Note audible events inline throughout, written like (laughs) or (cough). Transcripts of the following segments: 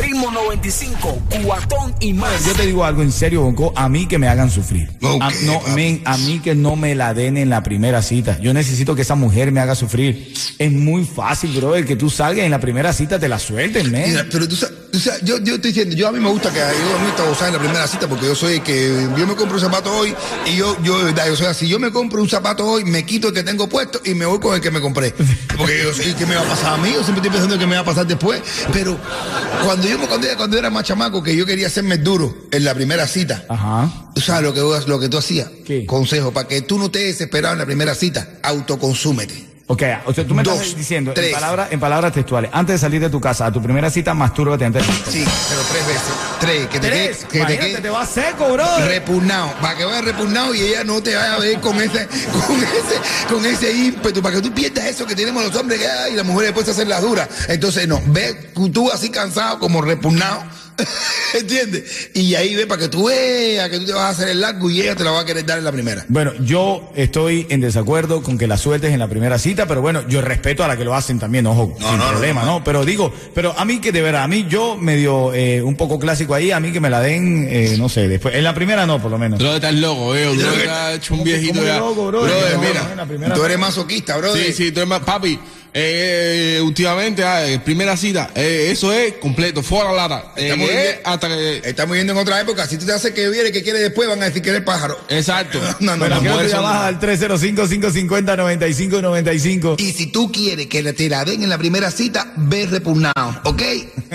Ritmo 95, cuatón y más. Yo te digo algo en serio, Bonco, a mí que me hagan sufrir. Ok, a, no, men, a mí que no me la den en la primera cita. Yo necesito que esa mujer me haga sufrir. Es muy fácil, brother, que tú salgas en la primera cita te la suelten, men. Mira, pero tú sabes, tú sabes, yo, yo estoy diciendo, yo a mí me gusta que yo a mí me gusta gozar en la primera cita porque yo soy el que yo me compro un zapato hoy y yo, yo de verdad, yo soy así, yo me compro un zapato hoy, me quito el que tengo puesto y me voy con el que me compré. Porque yo sé que me va a pasar a mí, yo siempre estoy pensando que me va a pasar después. Pero cuando yo cuando, cuando era más chamaco, que yo quería hacerme duro en la primera cita. Ajá. ¿Tú sabes lo que, lo que tú hacías? ¿Qué? Consejo, para que tú no te desesperado en la primera cita, autoconsúmete. Ok, o sea, tú me Dos, estás diciendo en tres. palabras, en palabras textuales, antes de salir de tu casa a tu primera cita, mastúrbate antes de Sí, pero tres veces. Tres, que te Tres. que te quede- te va seco, brother. repugnado, para que vaya repugnado y ella no te vaya a ver con ese, (laughs) con ese, con ese ímpetu, para que tú pierdas eso que tenemos los hombres que y las mujeres después se hacen las duras. Entonces, no, ve tú así cansado, como repugnado, (laughs) ¿entiendes? Y ahí ve para que tú veas que tú te vas a hacer el largo y ella te la va a querer dar en la primera. Bueno, yo estoy en desacuerdo con que la sueltes en la primera cita, pero bueno, yo respeto a la que lo hacen también, ojo, sin no, no, problema, no, Pero digo, pero a mí que de verdad, a mí yo medio eh, un poco clásico ahí, a mí que me la den, eh, no sé, después, en la primera no, por lo menos. Bro, estás loco, veo. Bro, está hecho un ¿Cómo que- viejito ya. loco, bro? Mira. Tú eres masoquista, bro. Sí, sí, tú eres más. Papi, eh, últimamente, ah, eh, primera cita, eh, eso es completo, fuera lata. Estamos eh, viviendo- hasta que. Estamos viviendo en otra época. Si tú te haces que viene, que quiere después, van a decir que eres pájaro. Exacto. (laughs) No, no, Bueno, no, ¿qué por te eso llamas no. al 305-550-9595? Y si tú quieres que te la den en la primera cita, ve repugnado, ¿ok?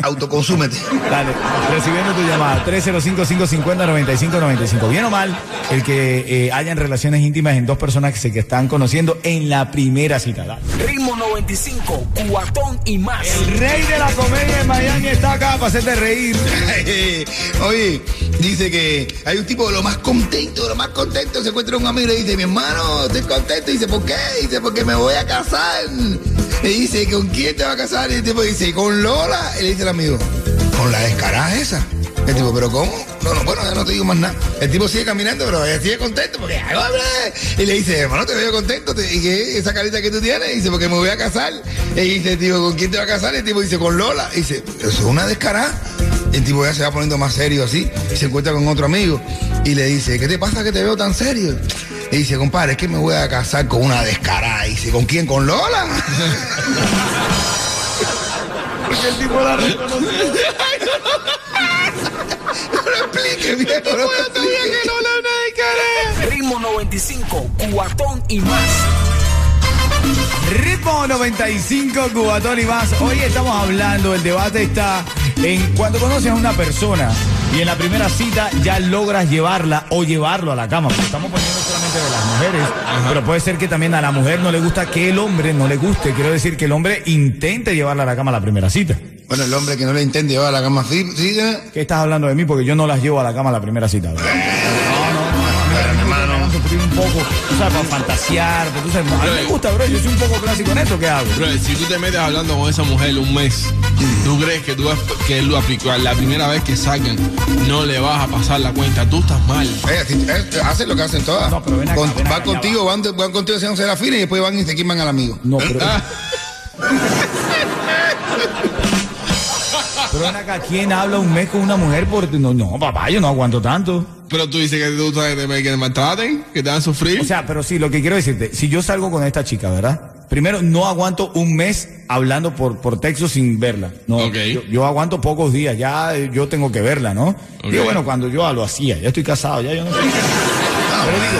Autoconsúmete. (laughs) Dale, recibiendo tu llamada, 305-550-9595. Bien o mal, el que eh, hayan relaciones íntimas en dos personas que se que están conociendo en la primera cita. Dale. Ritmo 95, cuatón y más. El rey de la comedia en Miami está acá para hacerte reír. (laughs) Oye, dice que hay un tipo de lo más contento, de lo más contento, se encuentra un amigo y le dice, mi hermano, estoy contento. dice, ¿por qué? dice, porque me voy a casar. Le dice, ¿con quién te vas a casar? Y el tipo dice, con Lola. Y le dice el amigo, ¿con la descarada esa? El tipo, ¿pero cómo? No, no, bueno, ya no te digo más nada. El tipo sigue caminando, pero ella sigue contento porque. Y le dice, hermano, te veo contento. te- ¿Y qué? Esa carita que tú tienes? Y dice, porque me voy a casar. Y dice, tipo, ¿con quién te vas a casar? Y el tipo dice, con Lola. Y dice, eso es una descarada. El tipo ya se va poniendo más serio así y se encuentra con otro amigo y le dice, ¿qué te pasa que te veo tan serio? Y dice, compadre, es que me voy a casar con una descarada. Y dice, ¿con quién? ¿Con Lola? (laughs) Porque el tipo la reconoció. (laughs) no lo explique, viejo, no lo explique. Ritmo 95, cuatón y más. Ritmo 95, Cubatón y más. Hoy estamos hablando, el debate está en cuando conoces a una persona y en la primera cita ya logras llevarla o llevarlo a la cama. Porque estamos poniendo solamente de las mujeres, pero puede ser que también a la mujer no le gusta que el hombre no le guste. Quiero decir que el hombre intente llevarla a la cama a la primera cita. Bueno, el hombre que no le intente llevar a la cama así, sí. ¿Qué estás hablando de mí? Porque yo no las llevo a la cama a la primera cita. ¿verdad? Un poco, tú sabes, para fantasear, porque tú sabes, a mí me gusta, bro, yo soy un poco clásico en esto, ¿qué hago? Bro, si tú te metes hablando con esa mujer un mes, ¿tú crees que tú que lo aplicó la primera vez que salgan no le vas a pasar la cuenta? Tú estás mal. Eh, eh, hacen lo que hacen todas. No, pero ven acá, Con- ven acá, van contigo, van, van contigo haciéndose la fila y después van y se queman al amigo. No, pero. (laughs) pero acá, ¿quién habla un mes con una mujer por.? No, no, papá, yo no aguanto tanto. Pero tú dices que tú sabes que te, que te maltraten, que te van a sufrir. O sea, pero sí, lo que quiero decirte, si yo salgo con esta chica, ¿verdad? Primero, no aguanto un mes hablando por, por texto sin verla. No, Ok. yo, yo aguanto pocos días, ya eh, yo tengo que verla, ¿no? Ok. Digo, bueno, cuando yo lo hacía, ya estoy casado, ya yo no sé. Pero digo,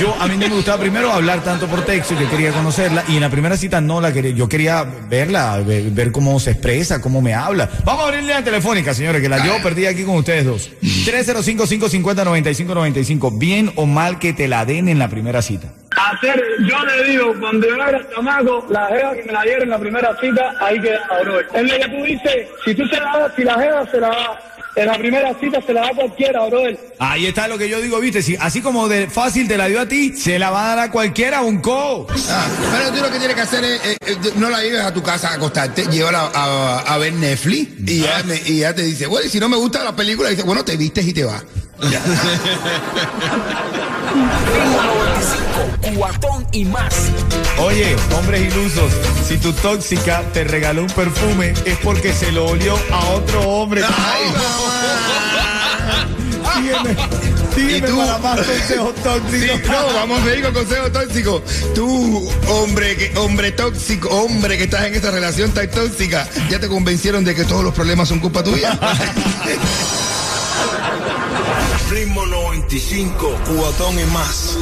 yo a mí no me gustaba primero hablar tanto por texto, yo quería conocerla y en la primera cita no la quería, yo quería verla, ver, ver cómo se expresa, cómo me habla. Vamos a abrirle la telefónica, señores, que la yo perdí aquí con ustedes dos. (laughs) 305-550-9595. Bien o mal que te la den en la primera cita. Hacer, yo le digo, cuando yo era chamaco, la jeva que me la dieron en la primera cita, ahí queda, bro. Es lo que tú dices, si tú se la das, si la jeva se la da En la primera cita se la da a cualquiera, brother. Ahí está lo que yo digo, viste, si, así como de fácil te la dio a ti, se la va a dar a cualquiera un co. Ah, pero tú lo que tienes que hacer es, eh, eh, no la lleves a tu casa a acostarte, llévala a, a ver Netflix y ya, me- y ya te dice, bueno, si no me gusta la película, dice, bueno, te vistes y te vas. (laughs) Ritmo 95, cuatón y más. Oye, hombres ilusos, si tu tóxica te regaló un perfume es porque se lo olió a otro hombre. (laughs) Sígueme, sígueme ¿Y tú? para más consejos Sí, tóxicos. no, vamos a ir con consejo tóxico. Tú, hombre, que, hombre tóxico, hombre que estás en esta relación tan tóxica, ¿ya te convencieron de que todos los problemas son culpa tuya? (laughs) Ritmo 95, cubatón y más.